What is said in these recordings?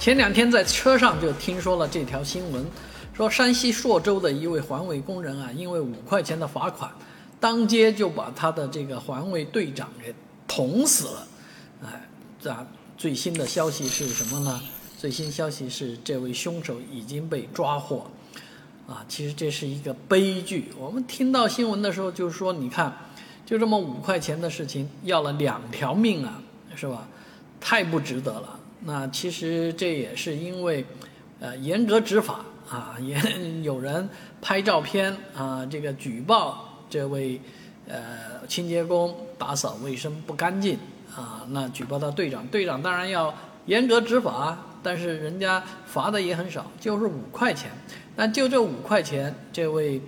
前两天在车上就听说了这条新闻，说山西朔州的一位环卫工人啊，因为五块钱的罚款，当街就把他的这个环卫队长给捅死了。哎，这最新的消息是什么呢？最新消息是这位凶手已经被抓获。啊，其实这是一个悲剧。我们听到新闻的时候，就说，你看，就这么五块钱的事情，要了两条命啊，是吧？太不值得了。那其实这也是因为，呃，严格执法啊，也有人拍照片啊，这个举报这位呃清洁工打扫卫生不干净啊，那举报到队长，队长当然要严格执法，但是人家罚的也很少，就是五块钱。那就这五块钱，这位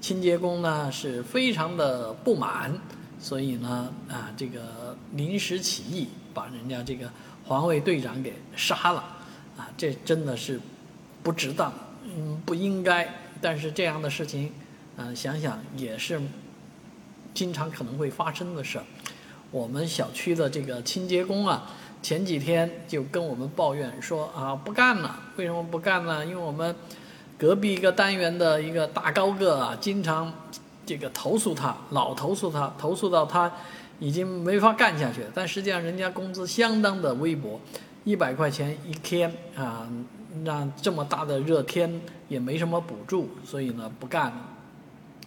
清洁工呢是非常的不满，所以呢啊，这个临时起意把人家这个。环卫队长给杀了，啊，这真的是不值当，嗯，不应该。但是这样的事情，嗯，想想也是经常可能会发生的事儿。我们小区的这个清洁工啊，前几天就跟我们抱怨说啊，不干了。为什么不干呢？因为我们隔壁一个单元的一个大高个啊，经常这个投诉他，老投诉他，投诉到他。已经没法干下去，但实际上人家工资相当的微薄，一百块钱一天啊，那这么大的热天也没什么补助，所以呢不干了。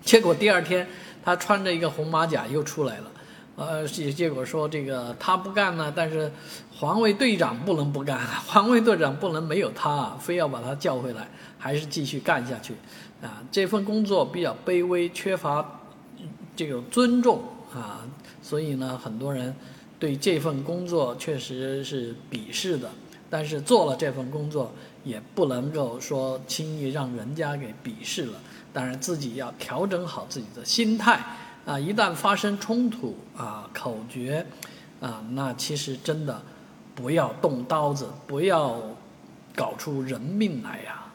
结果第二天他穿着一个红马甲又出来了，呃，结结果说这个他不干呢，但是环卫队长不能不干，环卫队长不能没有他，非要把他叫回来，还是继续干下去，啊，这份工作比较卑微，缺乏这种尊重啊。所以呢，很多人对这份工作确实是鄙视的，但是做了这份工作也不能够说轻易让人家给鄙视了。当然，自己要调整好自己的心态啊！一旦发生冲突啊，口诀啊，那其实真的不要动刀子，不要搞出人命来呀。